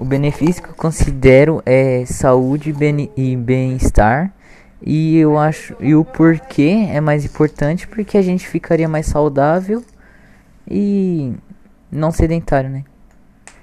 O benefício que eu considero é saúde e bem-estar. E eu acho e o porquê é mais importante porque a gente ficaria mais saudável e não sedentário, né?